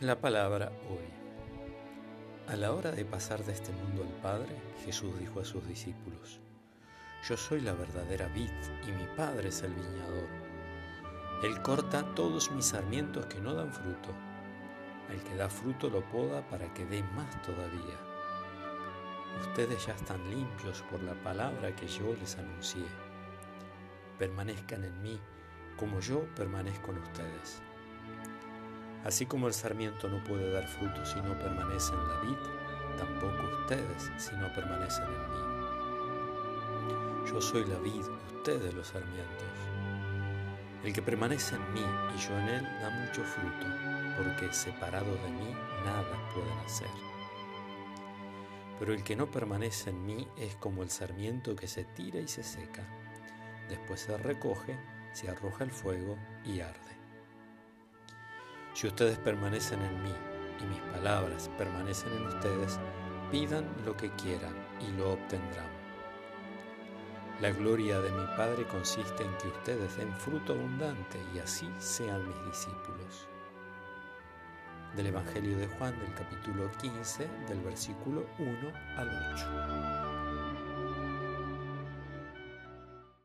La palabra hoy. A la hora de pasar de este mundo al Padre, Jesús dijo a sus discípulos, Yo soy la verdadera vid y mi Padre es el viñador. Él corta todos mis sarmientos que no dan fruto. El que da fruto lo poda para que dé más todavía. Ustedes ya están limpios por la palabra que yo les anuncié. Permanezcan en mí como yo permanezco en ustedes. Así como el sarmiento no puede dar fruto si no permanece en la vid, tampoco ustedes si no permanecen en mí. Yo soy la vid, ustedes los sarmientos. El que permanece en mí y yo en él da mucho fruto, porque separado de mí nada pueden hacer. Pero el que no permanece en mí es como el sarmiento que se tira y se seca. Después se recoge, se arroja el fuego y arde. Si ustedes permanecen en mí y mis palabras permanecen en ustedes, pidan lo que quieran y lo obtendrán. La gloria de mi Padre consiste en que ustedes den fruto abundante y así sean mis discípulos. Del Evangelio de Juan del capítulo 15 del versículo 1 al 8.